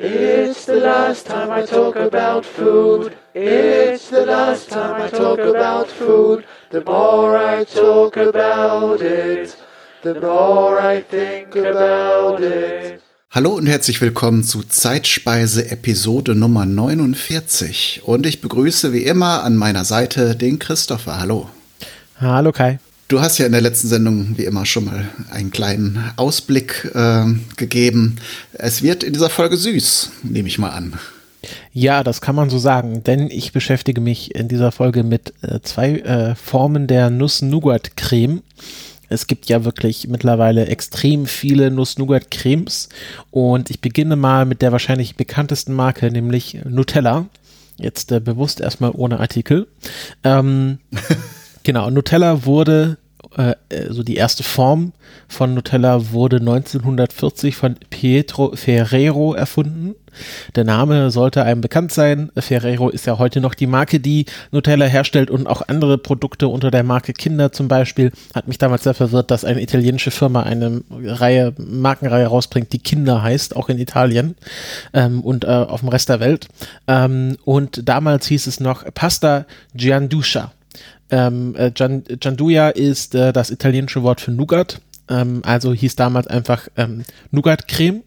It's the last time I talk about food. It's the last time I talk about food. The more I talk about it, the more I think about it. Hallo und herzlich willkommen zu Zeitspeise Episode Nummer 49. Und ich begrüße wie immer an meiner Seite den Christopher. Hallo. Hallo Kai. Du hast ja in der letzten Sendung wie immer schon mal einen kleinen Ausblick äh, gegeben. Es wird in dieser Folge süß, nehme ich mal an. Ja, das kann man so sagen, denn ich beschäftige mich in dieser Folge mit äh, zwei äh, Formen der Nuss-Nougat-Creme. Es gibt ja wirklich mittlerweile extrem viele Nuss-Nougat-Cremes und ich beginne mal mit der wahrscheinlich bekanntesten Marke, nämlich Nutella. Jetzt äh, bewusst erstmal ohne Artikel. Ähm, Genau, Nutella wurde, äh, also die erste Form von Nutella wurde 1940 von Pietro Ferrero erfunden. Der Name sollte einem bekannt sein. Ferrero ist ja heute noch die Marke, die Nutella herstellt und auch andere Produkte unter der Marke Kinder zum Beispiel. Hat mich damals sehr verwirrt, dass eine italienische Firma eine Reihe, Markenreihe rausbringt, die Kinder heißt, auch in Italien ähm, und äh, auf dem Rest der Welt. Ähm, und damals hieß es noch Pasta Gianduccia. Ähm, äh, Gianduja ist äh, das italienische Wort für Nougat. Ähm, also hieß damals einfach ähm, Nougat-Creme.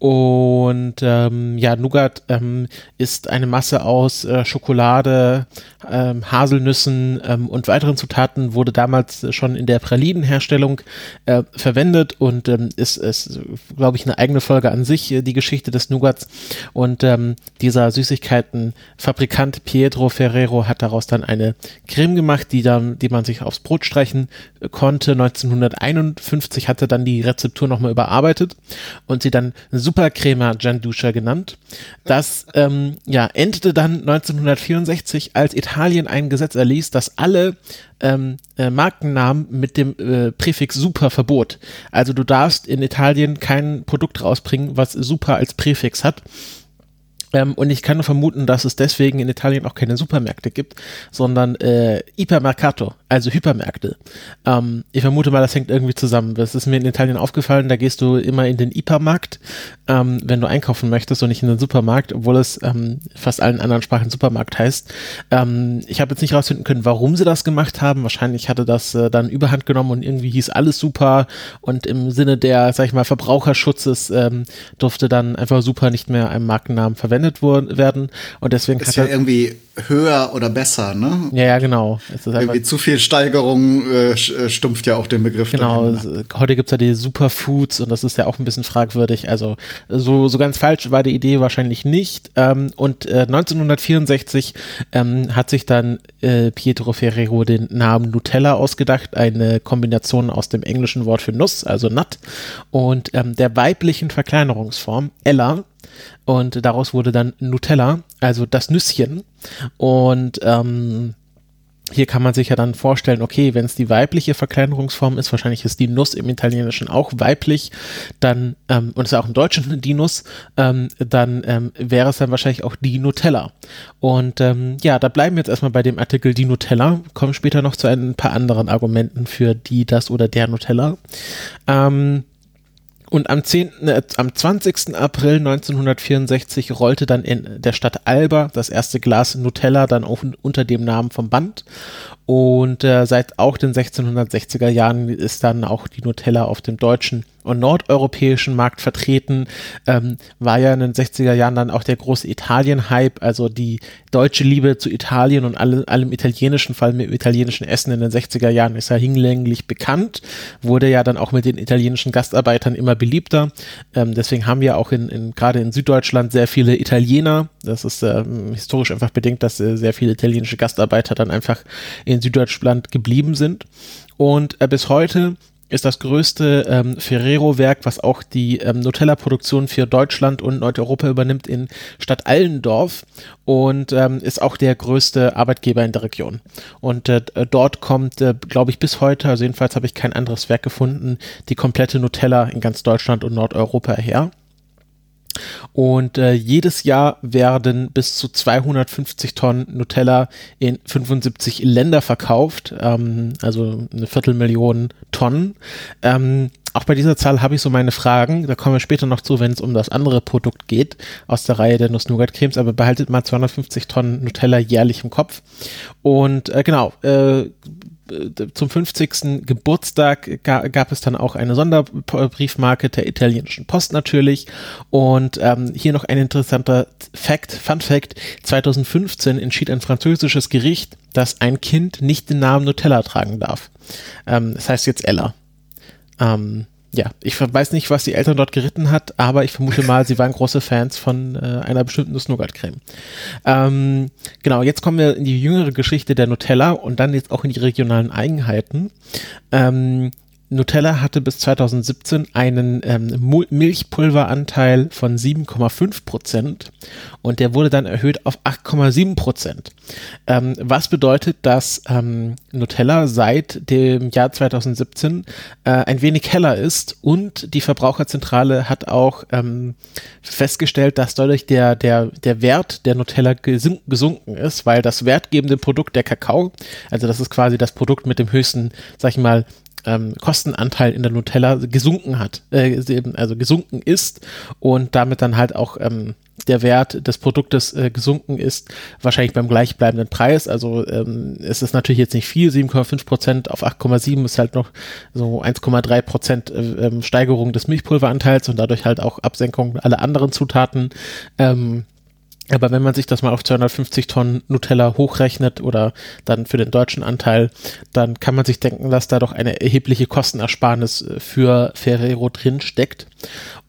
Und ähm, ja, Nougat ähm, ist eine Masse aus äh, Schokolade, ähm, Haselnüssen ähm, und weiteren Zutaten, wurde damals schon in der Pralinenherstellung äh, verwendet und ähm, ist, ist glaube ich, eine eigene Folge an sich, äh, die Geschichte des Nougats. Und ähm, dieser Süßigkeitenfabrikant Pietro Ferrero hat daraus dann eine Creme gemacht, die dann, die man sich aufs Brot streichen äh, konnte. 1951 hatte dann die Rezeptur nochmal überarbeitet und sie dann Supercrema Gianduca genannt. Das ähm, ja, endete dann 1964, als Italien ein Gesetz erließ, das alle ähm, äh, Markennamen mit dem äh, Präfix Super verbot. Also du darfst in Italien kein Produkt rausbringen, was Super als Präfix hat. Ähm, und ich kann nur vermuten, dass es deswegen in Italien auch keine Supermärkte gibt, sondern äh, Ipermercato, also Hypermärkte. Ähm, ich vermute mal, das hängt irgendwie zusammen. Das ist mir in Italien aufgefallen, da gehst du immer in den Hypermarkt, ähm, wenn du einkaufen möchtest und nicht in den Supermarkt, obwohl es ähm, fast allen anderen Sprachen Supermarkt heißt. Ähm, ich habe jetzt nicht rausfinden können, warum sie das gemacht haben. Wahrscheinlich hatte das äh, dann überhand genommen und irgendwie hieß alles super und im Sinne der, sag ich mal, Verbraucherschutzes ähm, durfte dann einfach super nicht mehr einem Markennamen verwenden verwendet werden und deswegen ist ja irgendwie höher oder besser, ne? Ja, ja, genau. irgendwie zu viel Steigerung äh, äh, stumpft ja auch den Begriff. Genau. Dahin? Heute gibt's ja die Superfoods und das ist ja auch ein bisschen fragwürdig. Also so so ganz falsch war die Idee wahrscheinlich nicht. Ähm, und äh, 1964 ähm, hat sich dann äh, Pietro Ferrero den Namen Nutella ausgedacht, eine Kombination aus dem englischen Wort für Nuss, also Nut, und ähm, der weiblichen Verkleinerungsform Ella und daraus wurde dann Nutella, also das Nüsschen. Und ähm, hier kann man sich ja dann vorstellen, okay, wenn es die weibliche Verkleinerungsform ist, wahrscheinlich ist die Nuss im Italienischen auch weiblich, dann, ähm, und es ist auch im Deutschen die Nuss, ähm, dann ähm, wäre es dann wahrscheinlich auch die Nutella. Und ähm, ja, da bleiben wir jetzt erstmal bei dem Artikel die Nutella, kommen später noch zu ein paar anderen Argumenten für die, das oder der Nutella. Ähm, und am 10., äh, am 20. April 1964 rollte dann in der Stadt Alba das erste Glas Nutella dann auch unter dem Namen vom Band. Und äh, seit auch den 1660er Jahren ist dann auch die Nutella auf dem deutschen und nordeuropäischen Markt vertreten, ähm, war ja in den 60er Jahren dann auch der große Italien-Hype, also die deutsche Liebe zu Italien und alle, allem italienischen, vor allem mit italienischen Essen in den 60er Jahren ist ja hinlänglich bekannt, wurde ja dann auch mit den italienischen Gastarbeitern immer beliebter. Ähm, deswegen haben wir auch in, in gerade in Süddeutschland sehr viele Italiener. Das ist ähm, historisch einfach bedingt, dass äh, sehr viele italienische Gastarbeiter dann einfach in Süddeutschland geblieben sind. Und äh, bis heute ist das größte ähm, Ferrero-Werk, was auch die ähm, Nutella-Produktion für Deutschland und Nordeuropa übernimmt, in Stadt Allendorf und ähm, ist auch der größte Arbeitgeber in der Region. Und äh, dort kommt, äh, glaube ich, bis heute, also jedenfalls habe ich kein anderes Werk gefunden, die komplette Nutella in ganz Deutschland und Nordeuropa her. Und äh, jedes Jahr werden bis zu 250 Tonnen Nutella in 75 Länder verkauft, ähm, also eine Viertelmillion Tonnen. Ähm, auch bei dieser Zahl habe ich so meine Fragen. Da kommen wir später noch zu, wenn es um das andere Produkt geht aus der Reihe der Nuss-Nougat-Cremes. Aber behaltet mal 250 Tonnen Nutella jährlich im Kopf. Und äh, genau, äh, zum 50. Geburtstag ga, gab es dann auch eine Sonderbriefmarke der italienischen Post natürlich. Und ähm, hier noch ein interessanter Fact, Fun Fact. 2015 entschied ein französisches Gericht, dass ein Kind nicht den Namen Nutella tragen darf. Ähm, das heißt jetzt Ella. Ähm, ja, ich weiß nicht, was die Eltern dort geritten hat, aber ich vermute mal, sie waren große Fans von äh, einer bestimmten Nuss-Nougat-Creme. Ähm, genau, jetzt kommen wir in die jüngere Geschichte der Nutella und dann jetzt auch in die regionalen Eigenheiten. Ähm, Nutella hatte bis 2017 einen ähm, Milchpulveranteil von 7,5 Prozent und der wurde dann erhöht auf 8,7 Prozent. Ähm, was bedeutet, dass ähm, Nutella seit dem Jahr 2017 äh, ein wenig heller ist und die Verbraucherzentrale hat auch ähm, festgestellt, dass dadurch der, der, der Wert der Nutella gesunken ist, weil das wertgebende Produkt der Kakao, also das ist quasi das Produkt mit dem höchsten, sag ich mal, ähm, Kostenanteil in der Nutella gesunken hat, äh, also gesunken ist und damit dann halt auch ähm, der Wert des Produktes äh, gesunken ist, wahrscheinlich beim gleichbleibenden Preis. Also ähm, es ist natürlich jetzt nicht viel, 7,5 Prozent auf 8,7 ist halt noch so 1,3 Prozent äh, ähm, Steigerung des Milchpulveranteils und dadurch halt auch Absenkung aller anderen Zutaten. Ähm, aber wenn man sich das mal auf 250 Tonnen Nutella hochrechnet oder dann für den deutschen Anteil, dann kann man sich denken, dass da doch eine erhebliche Kostenersparnis äh, für Ferrero drin steckt.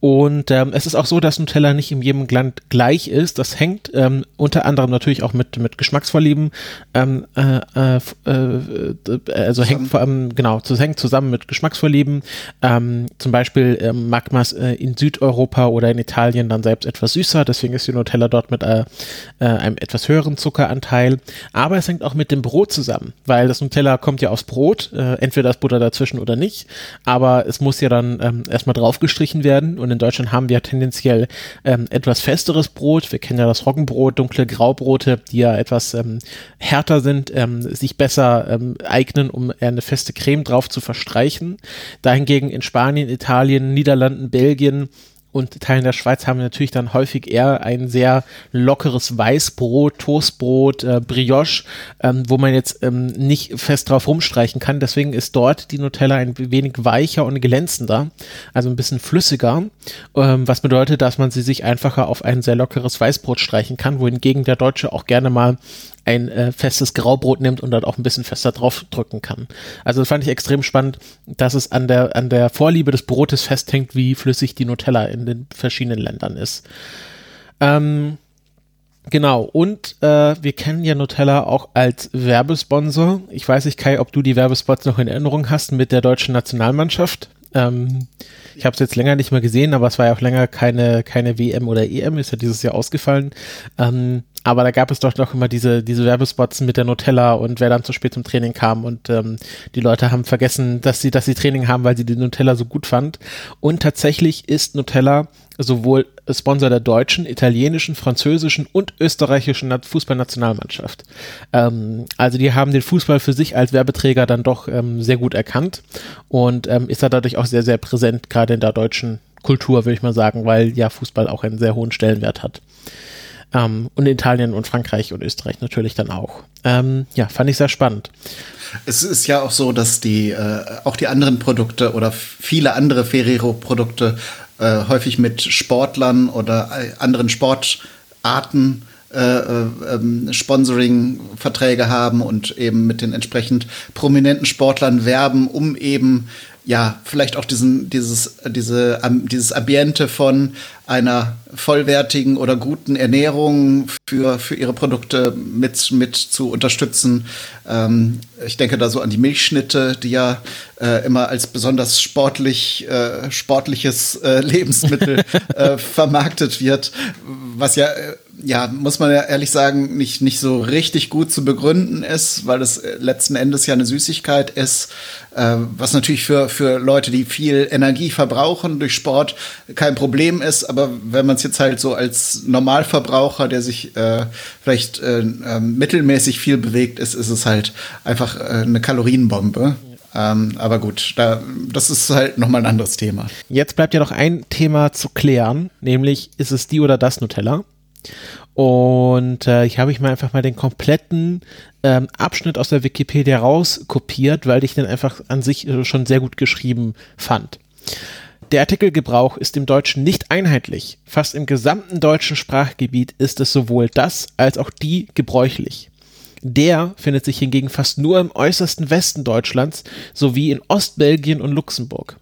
Und ähm, es ist auch so, dass Nutella nicht in jedem Land gleich ist. Das hängt ähm, unter anderem natürlich auch mit, mit Geschmacksvorlieben, ähm, äh, äh, äh, also hängt vor allem, genau, das hängt zusammen mit Geschmacksvorlieben. Ähm, zum Beispiel ähm, mag man es äh, in Südeuropa oder in Italien dann selbst etwas süßer, deswegen ist die Nutella dort mit äh, äh, einem etwas höheren Zuckeranteil. Aber es hängt auch mit dem Brot zusammen, weil das Nutella kommt ja aus Brot, äh, entweder das Butter dazwischen oder nicht, aber es muss ja dann ähm, erstmal draufgestrichen werden und in Deutschland haben wir tendenziell ähm, etwas festeres Brot. Wir kennen ja das Roggenbrot, dunkle Graubrote, die ja etwas ähm, härter sind, ähm, sich besser ähm, eignen, um eine feste Creme drauf zu verstreichen. Dahingegen in Spanien, Italien, Niederlanden, Belgien und Teilen der Schweiz haben natürlich dann häufig eher ein sehr lockeres Weißbrot, Toastbrot, äh, Brioche, ähm, wo man jetzt ähm, nicht fest drauf rumstreichen kann. Deswegen ist dort die Nutella ein wenig weicher und glänzender, also ein bisschen flüssiger, ähm, was bedeutet, dass man sie sich einfacher auf ein sehr lockeres Weißbrot streichen kann, wohingegen der Deutsche auch gerne mal ein äh, festes Graubrot nimmt und dann auch ein bisschen fester draufdrücken kann. Also das fand ich extrem spannend, dass es an der, an der Vorliebe des Brotes festhängt, wie flüssig die Nutella in den verschiedenen Ländern ist. Ähm, Genau, und äh, wir kennen ja Nutella auch als Werbesponsor. Ich weiß nicht, Kai, ob du die Werbespots noch in Erinnerung hast mit der deutschen Nationalmannschaft. Ähm, ich habe es jetzt länger nicht mehr gesehen, aber es war ja auch länger keine, keine WM oder EM, ist ja dieses Jahr ausgefallen. Ähm, aber da gab es doch noch immer diese, diese Werbespots mit der Nutella und wer dann zu spät zum Training kam und ähm, die Leute haben vergessen, dass sie, dass sie Training haben, weil sie die Nutella so gut fand. Und tatsächlich ist Nutella sowohl Sponsor der deutschen, italienischen, französischen und österreichischen Fußballnationalmannschaft. Ähm, also die haben den Fußball für sich als Werbeträger dann doch ähm, sehr gut erkannt und ähm, ist da dadurch auch sehr, sehr präsent, gerade in der deutschen Kultur, würde ich mal sagen, weil ja Fußball auch einen sehr hohen Stellenwert hat. Ähm, und Italien und Frankreich und Österreich natürlich dann auch. Ähm, ja, fand ich sehr spannend. Es ist ja auch so, dass die äh, auch die anderen Produkte oder viele andere Ferrero-Produkte äh, häufig mit Sportlern oder äh, anderen Sportarten äh, äh, ähm, Sponsoring-Verträge haben und eben mit den entsprechend prominenten Sportlern werben, um eben ja, vielleicht auch diesen, dieses, diese, dieses Ambiente von einer vollwertigen oder guten Ernährung für, für ihre Produkte mit, mit zu unterstützen. Ähm, ich denke da so an die Milchschnitte, die ja äh, immer als besonders sportlich, äh, sportliches äh, Lebensmittel äh, vermarktet wird, was ja äh, ja, muss man ja ehrlich sagen, nicht, nicht so richtig gut zu begründen ist, weil es äh, letzten Endes ja eine Süßigkeit ist, äh, was natürlich für, für Leute, die viel Energie verbrauchen durch Sport, kein Problem ist. Aber wenn man es jetzt halt so als Normalverbraucher, der sich äh, vielleicht äh, äh, mittelmäßig viel bewegt, ist, ist es halt einfach äh, eine Kalorienbombe. Ähm, aber gut, da, das ist halt nochmal ein anderes Thema. Jetzt bleibt ja noch ein Thema zu klären, nämlich ist es die oder das Nutella? Und äh, hier habe ich mir einfach mal den kompletten ähm, Abschnitt aus der Wikipedia rauskopiert, weil ich den einfach an sich äh, schon sehr gut geschrieben fand. Der Artikelgebrauch ist im Deutschen nicht einheitlich. Fast im gesamten deutschen Sprachgebiet ist es sowohl das als auch die gebräuchlich. Der findet sich hingegen fast nur im äußersten Westen Deutschlands sowie in Ostbelgien und Luxemburg.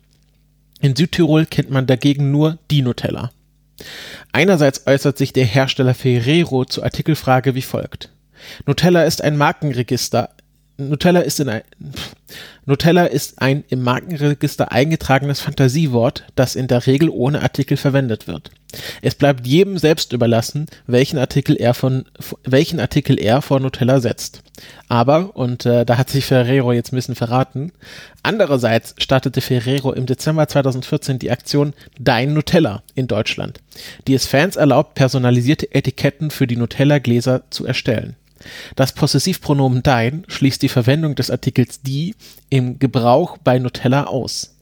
In Südtirol kennt man dagegen nur die Nutella. Einerseits äußert sich der Hersteller Ferrero zur Artikelfrage wie folgt. Nutella ist ein Markenregister. Nutella ist in ein, Nutella ist ein im Markenregister eingetragenes Fantasiewort, das in der Regel ohne Artikel verwendet wird. Es bleibt jedem selbst überlassen, welchen Artikel er von welchen Artikel er vor Nutella setzt. Aber und äh, da hat sich Ferrero jetzt ein bisschen verraten. Andererseits startete Ferrero im Dezember 2014 die Aktion Dein Nutella in Deutschland, die es Fans erlaubt, personalisierte Etiketten für die Nutella Gläser zu erstellen. Das Possessivpronomen dein schließt die Verwendung des Artikels die im Gebrauch bei Nutella aus.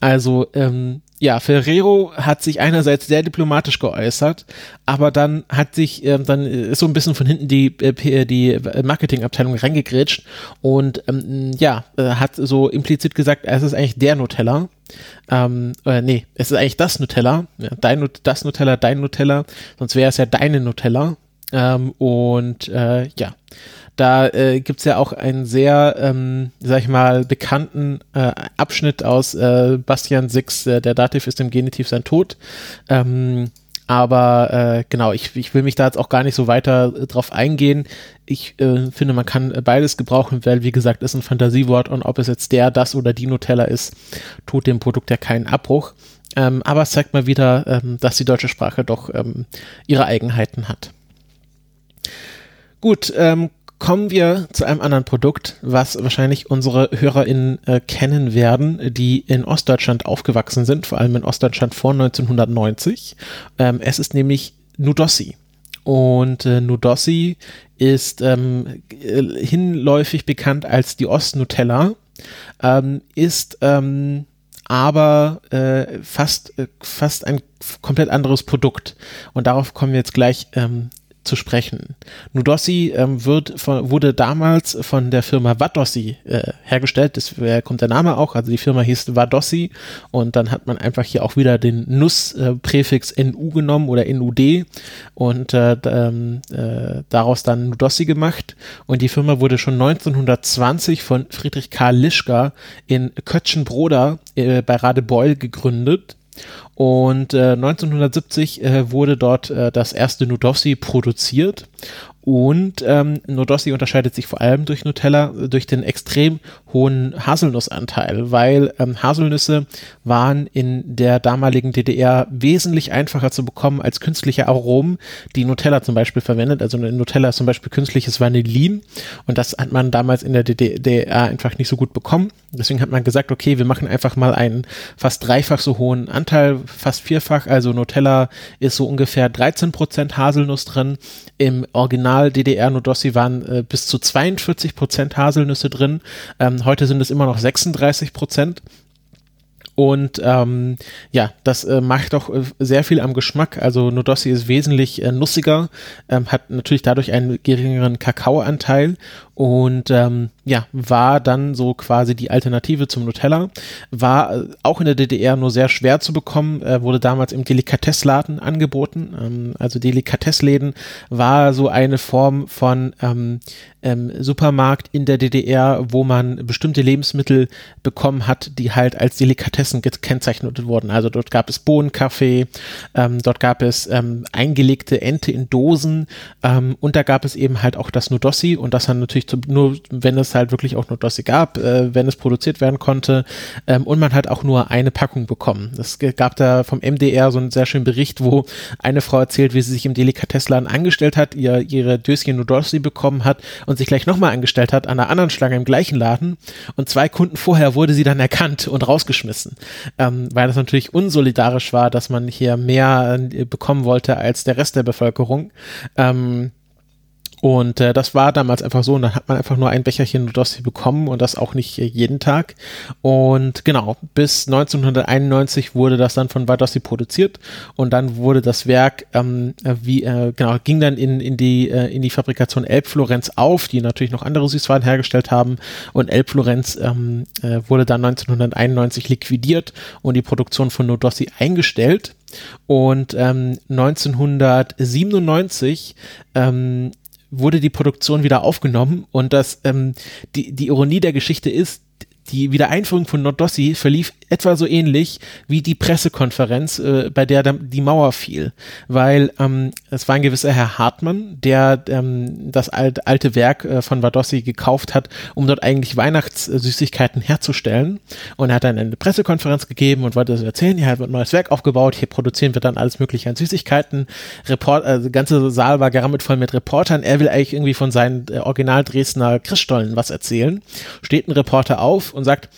Also, ähm, ja, Ferrero hat sich einerseits sehr diplomatisch geäußert, aber dann hat sich, ähm, dann ist so ein bisschen von hinten die, äh, die Marketingabteilung reingegrätscht und ähm, ja, äh, hat so implizit gesagt, es ist eigentlich der Nutella. Ähm, äh, nee, es ist eigentlich das Nutella, ja, dein, das Nutella, dein Nutella, sonst wäre es ja deine Nutella. Ähm, und äh, ja, da äh, gibt es ja auch einen sehr, ähm, sag ich mal, bekannten äh, Abschnitt aus äh, Bastian Six, äh, der Dativ ist im Genitiv sein Tod. Ähm, aber äh, genau, ich, ich will mich da jetzt auch gar nicht so weiter äh, drauf eingehen. Ich äh, finde, man kann beides gebrauchen, weil, wie gesagt, ist ein Fantasiewort und ob es jetzt der, das oder die Nutella ist, tut dem Produkt ja keinen Abbruch. Ähm, aber es zeigt mal wieder, ähm, dass die deutsche Sprache doch ähm, ihre Eigenheiten hat. Gut, ähm, kommen wir zu einem anderen Produkt, was wahrscheinlich unsere HörerInnen äh, kennen werden, die in Ostdeutschland aufgewachsen sind, vor allem in Ostdeutschland vor 1990. Ähm, es ist nämlich Nudossi. Und äh, Nudossi ist ähm, äh, hinläufig bekannt als die Ostnutella, ähm, ist ähm, aber äh, fast, äh, fast ein komplett anderes Produkt. Und darauf kommen wir jetzt gleich ähm, zu sprechen. Nudossi ähm, wird von, wurde damals von der Firma Vadossi äh, hergestellt, deswegen kommt der Name auch, also die Firma hieß Vadossi. Und dann hat man einfach hier auch wieder den Nuss-Präfix äh, NU genommen oder NUD und äh, ähm, äh, daraus dann Nudossi gemacht. Und die Firma wurde schon 1920 von Friedrich Karl Lischka in Kötschenbroda äh, bei Radebeul gegründet und äh, 1970 äh, wurde dort äh, das erste Nudossi produziert und ähm, Nodossi unterscheidet sich vor allem durch Nutella durch den extrem hohen Haselnussanteil, weil ähm, Haselnüsse waren in der damaligen DDR wesentlich einfacher zu bekommen als künstliche Aromen, die Nutella zum Beispiel verwendet. Also in Nutella ist zum Beispiel künstliches Vanillin und das hat man damals in der DDR einfach nicht so gut bekommen. Deswegen hat man gesagt, okay, wir machen einfach mal einen fast dreifach so hohen Anteil, fast vierfach. Also Nutella ist so ungefähr 13 Prozent Haselnuss drin. Im Original DDR Nudossi waren äh, bis zu 42 Prozent Haselnüsse drin. Ähm, heute sind es immer noch 36 Prozent. Und ähm, ja, das äh, macht doch äh, sehr viel am Geschmack. Also Nudossi ist wesentlich äh, nussiger, ähm, hat natürlich dadurch einen geringeren Kakaoanteil und ähm, ja, war dann so quasi die Alternative zum Nutella. War äh, auch in der DDR nur sehr schwer zu bekommen, äh, wurde damals im Delikatessladen angeboten. Ähm, also Delikatessläden war so eine Form von ähm, ähm, Supermarkt in der DDR, wo man bestimmte Lebensmittel bekommen hat, die halt als Delikatessen gekennzeichnet wurden. Also dort gab es Bohnenkaffee, ähm, dort gab es ähm, eingelegte Ente in Dosen ähm, und da gab es eben halt auch das Nudossi und das dann natürlich zu, nur, wenn es halt wirklich auch Nudossi gab, äh, wenn es produziert werden konnte ähm, und man hat auch nur eine Packung bekommen. Es gab da vom MDR so einen sehr schönen Bericht, wo eine Frau erzählt, wie sie sich im Delikatessladen angestellt hat, ihr ihre Döschen Nudossi bekommen hat und sich gleich nochmal angestellt hat an einer anderen Schlange im gleichen Laden und zwei Kunden vorher wurde sie dann erkannt und rausgeschmissen, ähm, weil das natürlich unsolidarisch war, dass man hier mehr äh, bekommen wollte als der Rest der Bevölkerung. Ähm, Und äh, das war damals einfach so, und dann hat man einfach nur ein Becherchen Nudossi bekommen und das auch nicht äh, jeden Tag. Und genau, bis 1991 wurde das dann von Vadossi produziert und dann wurde das Werk, ähm, äh, wie, äh, genau, ging dann in, in, die, äh, in die Fabrikation Elbflorenz auf, die natürlich noch andere Süßwaren hergestellt haben. Und Elbflorenz ähm, äh, wurde dann 1991 liquidiert und die Produktion von Nudossi eingestellt. Und ähm, 1997 ähm, wurde die Produktion wieder aufgenommen und das ähm, die die Ironie der Geschichte ist, die Wiedereinführung von Nordossi verlief etwa so ähnlich wie die Pressekonferenz, äh, bei der die Mauer fiel, weil ähm, es war ein gewisser Herr Hartmann, der ähm, das alt, alte Werk äh, von Vadossi gekauft hat, um dort eigentlich Weihnachtssüßigkeiten herzustellen. Und er hat dann eine Pressekonferenz gegeben und wollte das erzählen, hier wird ein neues Werk aufgebaut, hier produzieren wir dann alles mögliche an Süßigkeiten, Report, also der ganze Saal war gerammelt voll mit Reportern, er will eigentlich irgendwie von seinen äh, Original Dresdner Christstollen was erzählen, steht ein Reporter auf und sagt,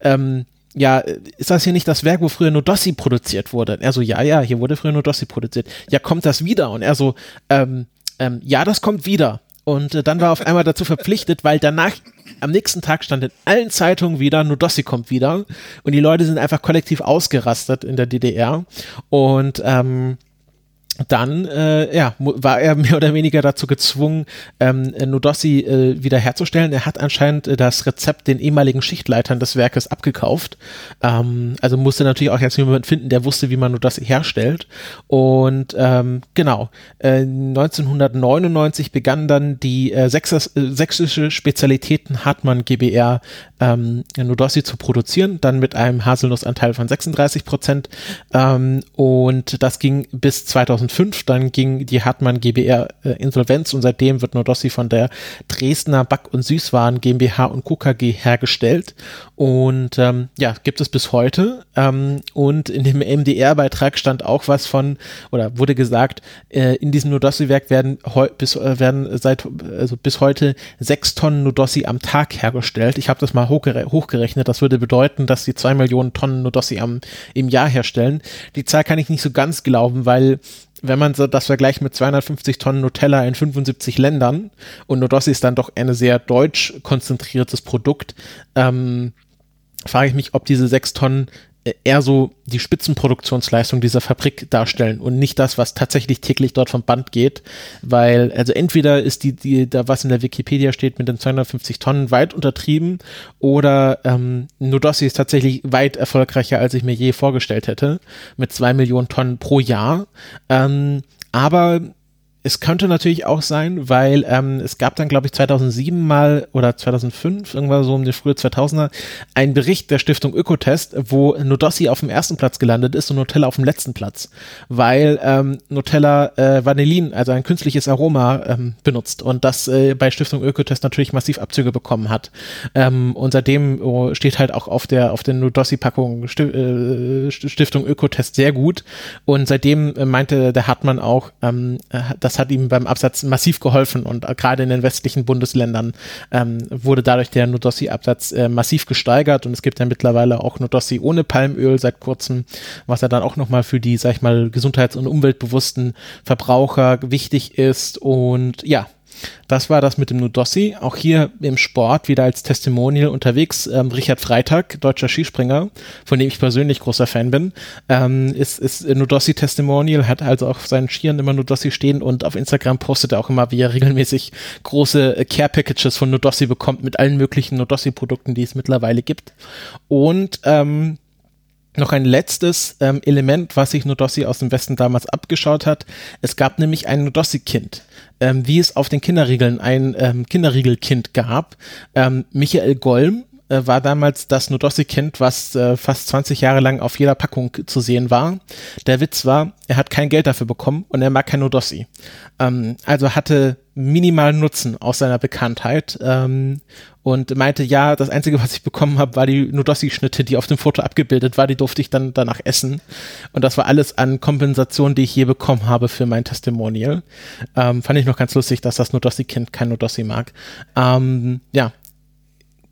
ähm, ja, ist das hier nicht das Werk, wo früher Nodossi produziert wurde? Und er so, ja, ja, hier wurde früher Nodossi produziert. Ja, kommt das wieder? Und er so, ähm, ähm, ja, das kommt wieder. Und äh, dann war auf einmal dazu verpflichtet, weil danach am nächsten Tag stand in allen Zeitungen wieder, Nodossi kommt wieder. Und die Leute sind einfach kollektiv ausgerastet in der DDR. Und ähm, dann äh, ja, war er mehr oder weniger dazu gezwungen, ähm, Nodossi äh, wiederherzustellen. Er hat anscheinend äh, das Rezept den ehemaligen Schichtleitern des Werkes abgekauft. Ähm, also musste natürlich auch jetzt jemand finden, der wusste, wie man Nodossi herstellt. Und ähm, genau, äh, 1999 begann dann die äh, Sächsische, äh, sächsische Spezialitäten Hartmann GBR ähm, Nodossi zu produzieren, dann mit einem Haselnussanteil von 36 Prozent. Ähm, und das ging bis 2005. Dann ging die Hartmann GBR äh, Insolvenz und seitdem wird Nodossi von der Dresdner Back- und Süßwaren GmbH und Co. KG hergestellt. Und ähm, ja, gibt es bis heute. Ähm, und in dem MDR-Beitrag stand auch was von, oder wurde gesagt, äh, in diesem Nodossi-Werk werden, bis, äh, werden seit also bis heute sechs Tonnen Nodossi am Tag hergestellt. Ich habe das mal hochgerechnet. Das würde bedeuten, dass sie zwei Millionen Tonnen Nudossi am, im Jahr herstellen. Die Zahl kann ich nicht so ganz glauben, weil wenn man so das vergleicht mit 250 Tonnen Nutella in 75 Ländern und Nudossi ist dann doch ein sehr deutsch konzentriertes Produkt, ähm, frage ich mich, ob diese sechs Tonnen eher so die Spitzenproduktionsleistung dieser Fabrik darstellen und nicht das, was tatsächlich täglich dort vom Band geht, weil also entweder ist die, die da was in der Wikipedia steht mit den 250 Tonnen weit untertrieben oder ähm, Nudossi ist tatsächlich weit erfolgreicher, als ich mir je vorgestellt hätte, mit zwei Millionen Tonnen pro Jahr. Ähm, aber es könnte natürlich auch sein, weil ähm, es gab dann, glaube ich, 2007 mal oder 2005, irgendwann so um die frühe 2000er, einen Bericht der Stiftung Ökotest, wo Nodossi auf dem ersten Platz gelandet ist und Nutella auf dem letzten Platz, weil ähm, Nutella äh, Vanillin, also ein künstliches Aroma, ähm, benutzt und das äh, bei Stiftung Ökotest natürlich massiv Abzüge bekommen hat. Ähm, und seitdem oh, steht halt auch auf der auf der Nodossi-Packung äh, Stiftung Ökotest sehr gut und seitdem äh, meinte der Hartmann auch, ähm, äh, dass das hat ihm beim Absatz massiv geholfen und äh, gerade in den westlichen Bundesländern ähm, wurde dadurch der Nudossi-Absatz äh, massiv gesteigert und es gibt ja mittlerweile auch Nudossi ohne Palmöl seit kurzem, was ja dann auch nochmal für die, sag ich mal, gesundheits- und umweltbewussten Verbraucher wichtig ist und ja, das war das mit dem Nudossi. Auch hier im Sport wieder als Testimonial unterwegs. Ähm, Richard Freitag, deutscher Skispringer, von dem ich persönlich großer Fan bin, ähm, ist, ist Nudossi Testimonial, hat also auf seinen Skiern immer Nudossi stehen und auf Instagram postet er auch immer, wie er regelmäßig große äh, Care Packages von Nudossi bekommt mit allen möglichen Nudossi Produkten, die es mittlerweile gibt. Und ähm, noch ein letztes ähm, Element, was sich Nodossi aus dem Westen damals abgeschaut hat. Es gab nämlich ein Nodossi-Kind, ähm, wie es auf den Kinderriegeln ein ähm, Kinderriegelkind gab. Ähm, Michael Golm äh, war damals das Nodossi-Kind, was äh, fast 20 Jahre lang auf jeder Packung zu sehen war. Der Witz war, er hat kein Geld dafür bekommen und er mag kein Nodossi. Ähm, also hatte minimalen Nutzen aus seiner Bekanntheit ähm, und meinte, ja, das Einzige, was ich bekommen habe, war die Nudossi-Schnitte, die auf dem Foto abgebildet war, die durfte ich dann danach essen. Und das war alles an Kompensation, die ich je bekommen habe für mein Testimonial. Ähm, fand ich noch ganz lustig, dass das Nudossi-Kind kein Nudossi mag. Ähm, ja,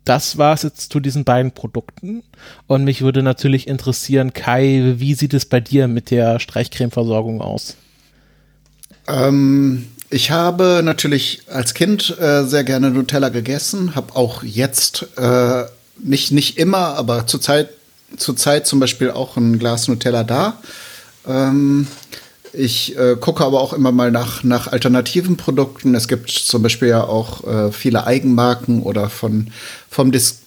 das war es jetzt zu diesen beiden Produkten. Und mich würde natürlich interessieren, Kai, wie sieht es bei dir mit der Streichcremeversorgung aus? Ähm, Ich habe natürlich als Kind äh, sehr gerne Nutella gegessen, habe auch jetzt äh, nicht, nicht immer, aber zurzeit zur Zeit zum Beispiel auch ein Glas Nutella da. Ähm, ich äh, gucke aber auch immer mal nach, nach alternativen Produkten. Es gibt zum Beispiel ja auch äh, viele Eigenmarken oder von, vom, Dis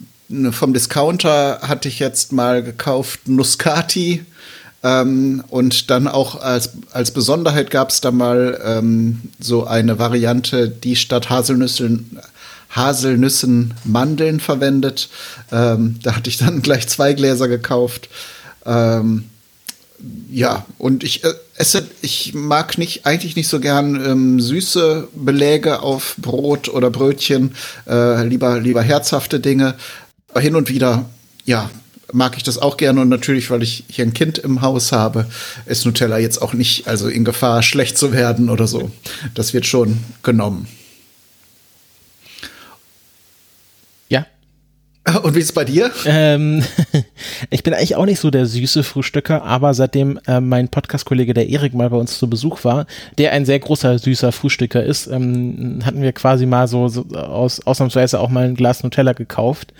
vom Discounter hatte ich jetzt mal gekauft Muscati. Ähm, und dann auch als, als Besonderheit gab es da mal ähm, so eine Variante, die statt Haselnüssen, Haselnüssen Mandeln verwendet. Ähm, da hatte ich dann gleich zwei Gläser gekauft. Ähm, ja, und ich äh, esse, ich mag nicht, eigentlich nicht so gern ähm, süße Beläge auf Brot oder Brötchen, äh, lieber, lieber herzhafte Dinge. Hin und wieder, ja, mag ich das auch gerne und natürlich, weil ich hier ein Kind im Haus habe, ist Nutella jetzt auch nicht also in Gefahr, schlecht zu werden oder so. Das wird schon genommen. Und wie ist es bei dir? Ähm, ich bin eigentlich auch nicht so der süße Frühstücker, aber seitdem äh, mein Podcast-Kollege der Erik mal bei uns zu Besuch war, der ein sehr großer süßer Frühstücker ist, ähm, hatten wir quasi mal so, so, aus, ausnahmsweise auch mal ein Glas Nutella gekauft.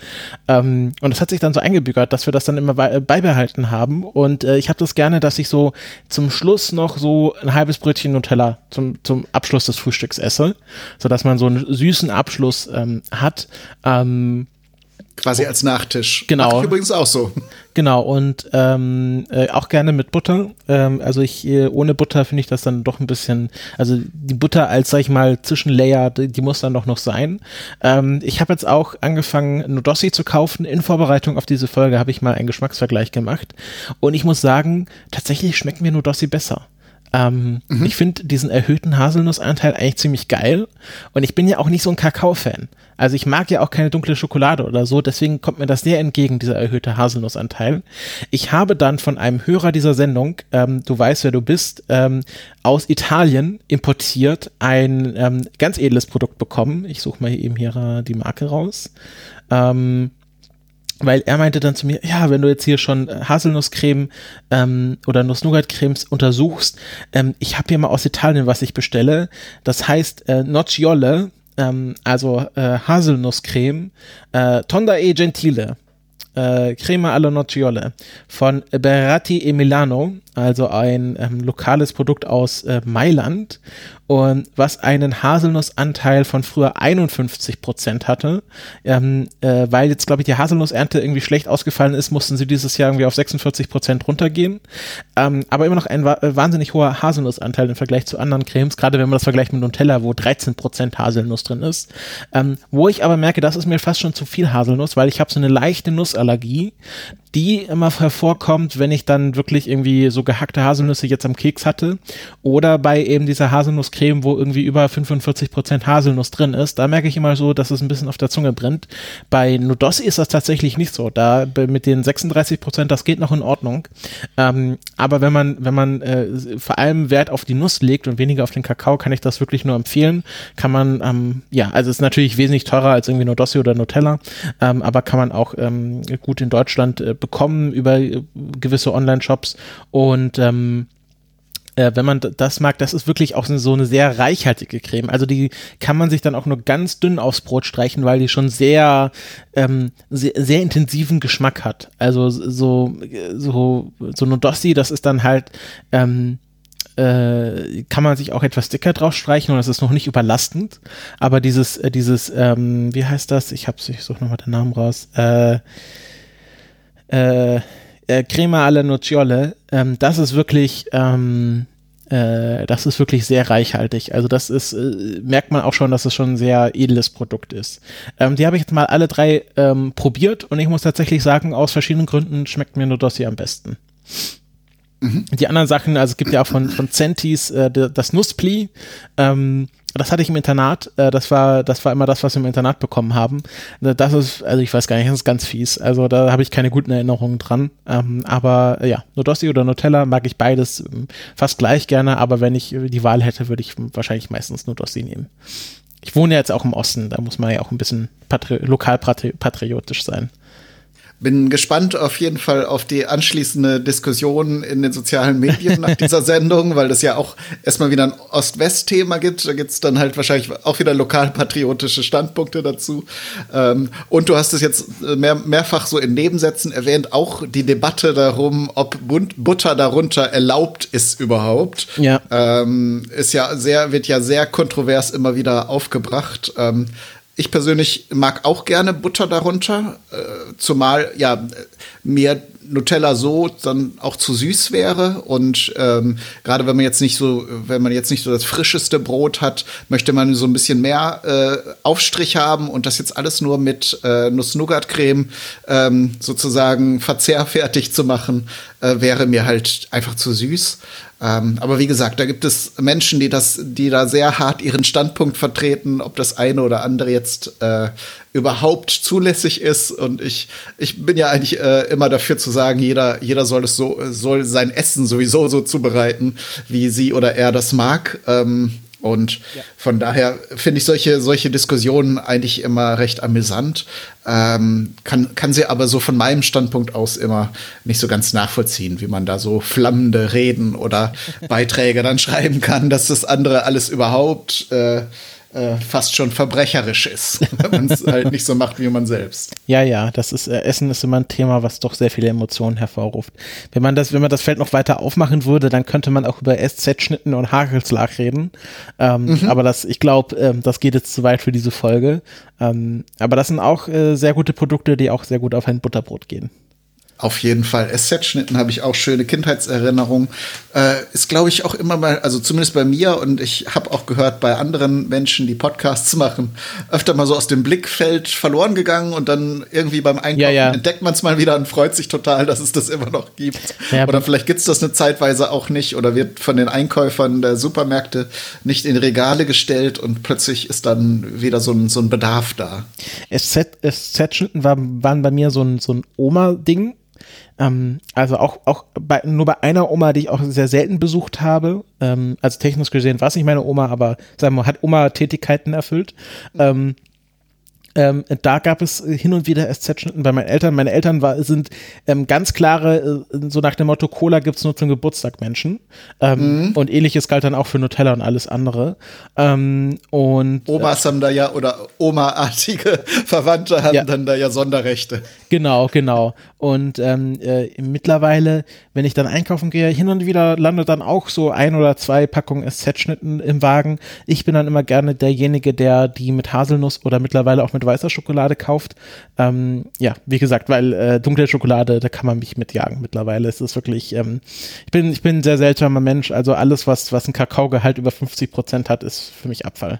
Ähm, und es hat sich dann so eingebürgert, dass wir das dann immer bei, beibehalten haben. Und äh, ich habe das gerne, dass ich so zum Schluss noch so ein halbes Brötchen Nutella zum, zum Abschluss des Frühstücks esse, sodass man so einen süßen Abschluss ähm, hat. Ähm, Quasi als Nachtisch. Genau. Mach ich übrigens auch so. Genau, und ähm, äh, auch gerne mit Butter. Ähm, also ich, äh, ohne Butter finde ich das dann doch ein bisschen, also die Butter als, sag ich mal, Zwischenlayer, die, die muss dann doch noch sein. Ähm, ich habe jetzt auch angefangen, Nudossi zu kaufen. In Vorbereitung auf diese Folge habe ich mal einen Geschmacksvergleich gemacht. Und ich muss sagen, tatsächlich schmeckt mir Nudossi besser. Ähm, mhm. Ich finde diesen erhöhten Haselnussanteil eigentlich ziemlich geil. Und ich bin ja auch nicht so ein Kakao-Fan. Also ich mag ja auch keine dunkle Schokolade oder so, deswegen kommt mir das sehr entgegen, dieser erhöhte Haselnussanteil. Ich habe dann von einem Hörer dieser Sendung, ähm, du weißt, wer du bist, ähm, aus Italien importiert ein ähm, ganz edles Produkt bekommen. Ich suche mal eben hier die Marke raus. Ähm, weil er meinte dann zu mir, ja, wenn du jetzt hier schon Haselnusscreme ähm, oder Nuss-Nougat-Cremes untersuchst, ähm, ich habe hier mal aus Italien, was ich bestelle. Das heißt äh, Nocciole, ähm, also äh, Haselnusscreme, äh, Tonda e Gentile, äh, Crema alla Nocciole von Beratti e Milano, also ein ähm, lokales Produkt aus äh, Mailand und was einen Haselnussanteil von früher 51 Prozent hatte. Ähm, äh, weil jetzt, glaube ich, die Haselnussernte irgendwie schlecht ausgefallen ist, mussten sie dieses Jahr irgendwie auf 46 Prozent runtergehen. Ähm, aber immer noch ein wa äh, wahnsinnig hoher Haselnussanteil im Vergleich zu anderen Cremes, gerade wenn man das vergleicht mit Nutella, wo 13 Prozent Haselnuss drin ist. Ähm, wo ich aber merke, das ist mir fast schon zu viel Haselnuss, weil ich habe so eine leichte Nussallergie die immer hervorkommt, wenn ich dann wirklich irgendwie so gehackte Haselnüsse jetzt am Keks hatte oder bei eben dieser Haselnusscreme, wo irgendwie über 45 Prozent Haselnuss drin ist, da merke ich immer so, dass es ein bisschen auf der Zunge brennt. Bei Nudossi ist das tatsächlich nicht so. Da mit den 36 Prozent, das geht noch in Ordnung. Ähm, aber wenn man, wenn man äh, vor allem Wert auf die Nuss legt und weniger auf den Kakao, kann ich das wirklich nur empfehlen. Kann man, ähm, ja, also ist natürlich wesentlich teurer als irgendwie Nudossi oder Nutella, ähm, aber kann man auch ähm, gut in Deutschland äh, bekommen über äh, gewisse Online-Shops und ähm, äh, wenn man das mag, das ist wirklich auch so eine sehr reichhaltige Creme. Also die kann man sich dann auch nur ganz dünn aufs Brot streichen, weil die schon sehr, ähm, sehr, sehr intensiven Geschmack hat. Also so, so, so Nodossi, das ist dann halt, ähm, äh, kann man sich auch etwas dicker drauf streichen und das ist noch nicht überlastend. Aber dieses, äh, dieses, ähm, wie heißt das? Ich hab's, ich suche nochmal den Namen raus. Äh, äh, äh, Crema alla Nocciole, ähm, das ist wirklich, ähm, äh, das ist wirklich sehr reichhaltig. Also das ist, äh, merkt man auch schon, dass es schon ein sehr edles Produkt ist. Ähm, die habe ich jetzt mal alle drei ähm, probiert und ich muss tatsächlich sagen, aus verschiedenen Gründen schmeckt mir nur das hier am besten. Mhm. Die anderen Sachen, also es gibt ja auch von, von Centis äh, das Nusspli, ähm, das hatte ich im Internat. Äh, das war, das war immer das, was wir im Internat bekommen haben. Das ist, also ich weiß gar nicht, das ist ganz fies. Also da habe ich keine guten Erinnerungen dran. Ähm, aber äh, ja, Nudossi oder Nutella mag ich beides ähm, fast gleich gerne. Aber wenn ich die Wahl hätte, würde ich wahrscheinlich meistens Nudossi nehmen. Ich wohne ja jetzt auch im Osten. Da muss man ja auch ein bisschen patri lokal patriotisch sein. Bin gespannt auf jeden Fall auf die anschließende Diskussion in den sozialen Medien nach dieser Sendung, weil das ja auch erstmal wieder ein Ost-West-Thema gibt. Da gibt es dann halt wahrscheinlich auch wieder lokalpatriotische Standpunkte dazu. Ähm, und du hast es jetzt mehr, mehrfach so in Nebensätzen erwähnt, auch die Debatte darum, ob Butter darunter erlaubt ist überhaupt. Ja. Ähm, ist ja sehr, wird ja sehr kontrovers immer wieder aufgebracht. Ich persönlich mag auch gerne Butter darunter, äh, zumal ja mir Nutella so dann auch zu süß wäre und ähm, gerade wenn man jetzt nicht so, wenn man jetzt nicht so das frischeste Brot hat, möchte man so ein bisschen mehr äh, Aufstrich haben und das jetzt alles nur mit äh, Nuss-Nougat-Creme ähm, sozusagen verzehrfertig zu machen, äh, wäre mir halt einfach zu süß. Ähm, aber wie gesagt, da gibt es Menschen, die das, die da sehr hart ihren Standpunkt vertreten, ob das eine oder andere jetzt äh, überhaupt zulässig ist. Und ich, ich bin ja eigentlich äh, immer dafür zu sagen, jeder, jeder soll es so, soll sein Essen sowieso so zubereiten, wie sie oder er das mag. Ähm, und ja. von daher finde ich solche, solche Diskussionen eigentlich immer recht amüsant. Ähm, kann, kann sie aber so von meinem Standpunkt aus immer nicht so ganz nachvollziehen, wie man da so flammende Reden oder Beiträge dann schreiben kann, dass das andere alles überhaupt äh, äh, fast schon verbrecherisch ist, wenn man es halt nicht so macht wie man selbst. Ja, ja, das ist äh, Essen ist immer ein Thema, was doch sehr viele Emotionen hervorruft. Wenn man das, wenn man das Feld noch weiter aufmachen würde, dann könnte man auch über SZ-Schnitten und Hakelslag reden. Ähm, mhm. Aber das, ich glaube, ähm, das geht jetzt zu weit für diese Folge. Ähm, aber das sind auch äh, sehr gute Produkte, die auch sehr gut auf ein Butterbrot gehen. Auf jeden Fall. SZ-Schnitten habe ich auch schöne Kindheitserinnerungen. Äh, ist, glaube ich, auch immer mal, also zumindest bei mir und ich habe auch gehört, bei anderen Menschen, die Podcasts machen, öfter mal so aus dem Blickfeld verloren gegangen und dann irgendwie beim Einkaufen ja, ja. entdeckt man es mal wieder und freut sich total, dass es das immer noch gibt. Ja, oder vielleicht gibt es das eine Zeitweise auch nicht oder wird von den Einkäufern der Supermärkte nicht in Regale gestellt und plötzlich ist dann wieder so ein, so ein Bedarf da. SZ-Schnitten waren bei mir so ein, so ein Oma-Ding ähm, also auch, auch bei, nur bei einer Oma, die ich auch sehr selten besucht habe. Ähm, also technisch gesehen war es nicht meine Oma, aber sagen wir hat Oma Tätigkeiten erfüllt. Ähm, ähm, da gab es hin und wieder SZ-Schnitten bei meinen Eltern. Meine Eltern war, sind ähm, ganz klare, äh, so nach dem Motto, Cola gibt es nur zum Geburtstag Menschen. Ähm, mhm. Und ähnliches galt dann auch für Nutella und alles andere. Ähm, und Omas äh, haben da ja, oder Oma-artige Verwandte haben ja. dann da ja Sonderrechte. Genau, genau. Und ähm, äh, mittlerweile, wenn ich dann einkaufen gehe, hin und wieder landet dann auch so ein oder zwei Packungen SZ-Schnitten im Wagen. Ich bin dann immer gerne derjenige, der die mit Haselnuss oder mittlerweile auch mit weißer Schokolade kauft. Ähm, ja, wie gesagt, weil äh, dunkle Schokolade, da kann man mich mitjagen mittlerweile. Es ist wirklich, ähm, ich bin, ich bin ein sehr seltsamer Mensch. Also alles, was, was ein Kakaogehalt über 50 Prozent hat, ist für mich Abfall.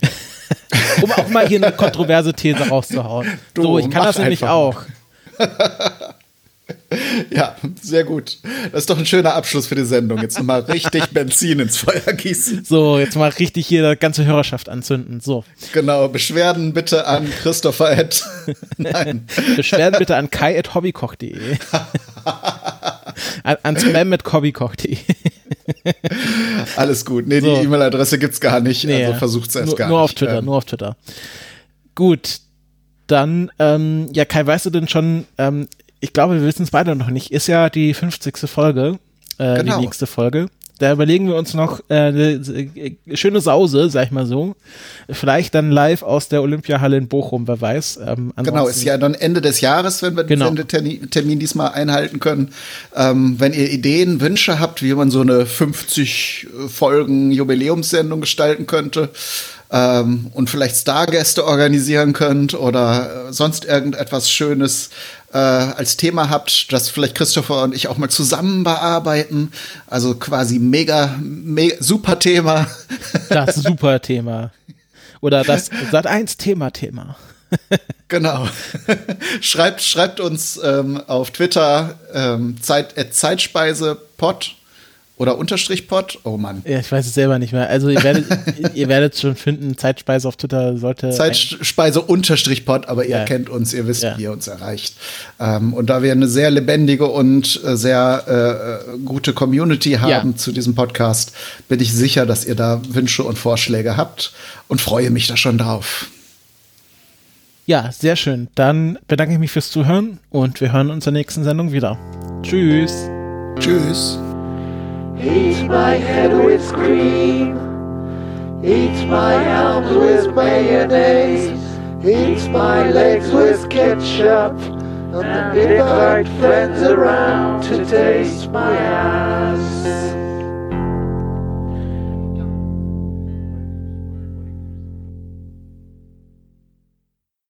um auch mal hier eine kontroverse These rauszuhauen. Du, so, ich kann das nämlich auch. Ja, sehr gut. Das ist doch ein schöner Abschluss für die Sendung. Jetzt nochmal richtig Benzin ins Feuer gießen. So, jetzt mal richtig hier die ganze Hörerschaft anzünden. So. Genau, Beschwerden bitte an Christopher at. Nein. Beschwerden bitte an kai at hobbykoch.de. an, an spam at hobbykoch.de. Alles gut. Nee, so. die E-Mail-Adresse gibt's gar nicht. Nee, also versucht es erst nur, gar nur nicht. Auf Twitter, ähm. Nur auf Twitter. Gut, dann, ähm, ja, Kai, weißt du denn schon, ähm, ich glaube, wir wissen es beide noch nicht, ist ja die 50. Folge, äh, genau. die nächste Folge. Da überlegen wir uns noch äh, eine äh, schöne Sause, sag ich mal so. Vielleicht dann live aus der Olympiahalle in Bochum, wer weiß. Ähm, genau, ist ja dann Ende des Jahres, wenn wir genau. den Sendetermin diesmal einhalten können. Ähm, wenn ihr Ideen, Wünsche habt, wie man so eine 50 Folgen Jubiläumssendung gestalten könnte, ähm, und vielleicht Stargäste organisieren könnt oder äh, sonst irgendetwas Schönes äh, als Thema habt, das vielleicht Christopher und ich auch mal zusammen bearbeiten. Also quasi mega, mega super Thema. Das super Thema. Oder das Sat 1 Thema Thema. genau. schreibt, schreibt uns ähm, auf Twitter ähm, Zeit, äh, Zeitspeise Pod oder Unterstrich Pod? Oh Mann. Ja, ich weiß es selber nicht mehr. Also ihr werdet, ihr werdet schon finden, Zeitspeise auf Twitter sollte. Zeitspeise Unterstrich Pod, aber ihr ja. kennt uns, ihr wisst, ja. wie ihr uns erreicht. Ähm, und da wir eine sehr lebendige und äh, sehr äh, gute Community haben ja. zu diesem Podcast, bin ich sicher, dass ihr da Wünsche und Vorschläge habt und freue mich da schon drauf. Ja, sehr schön. Dann bedanke ich mich fürs Zuhören und wir hören uns in der nächsten Sendung wieder. Tschüss. Tschüss. Eat my head with cream. Eat my arms with mayonnaise. Eat my legs with ketchup. And invite friends around to taste my ass.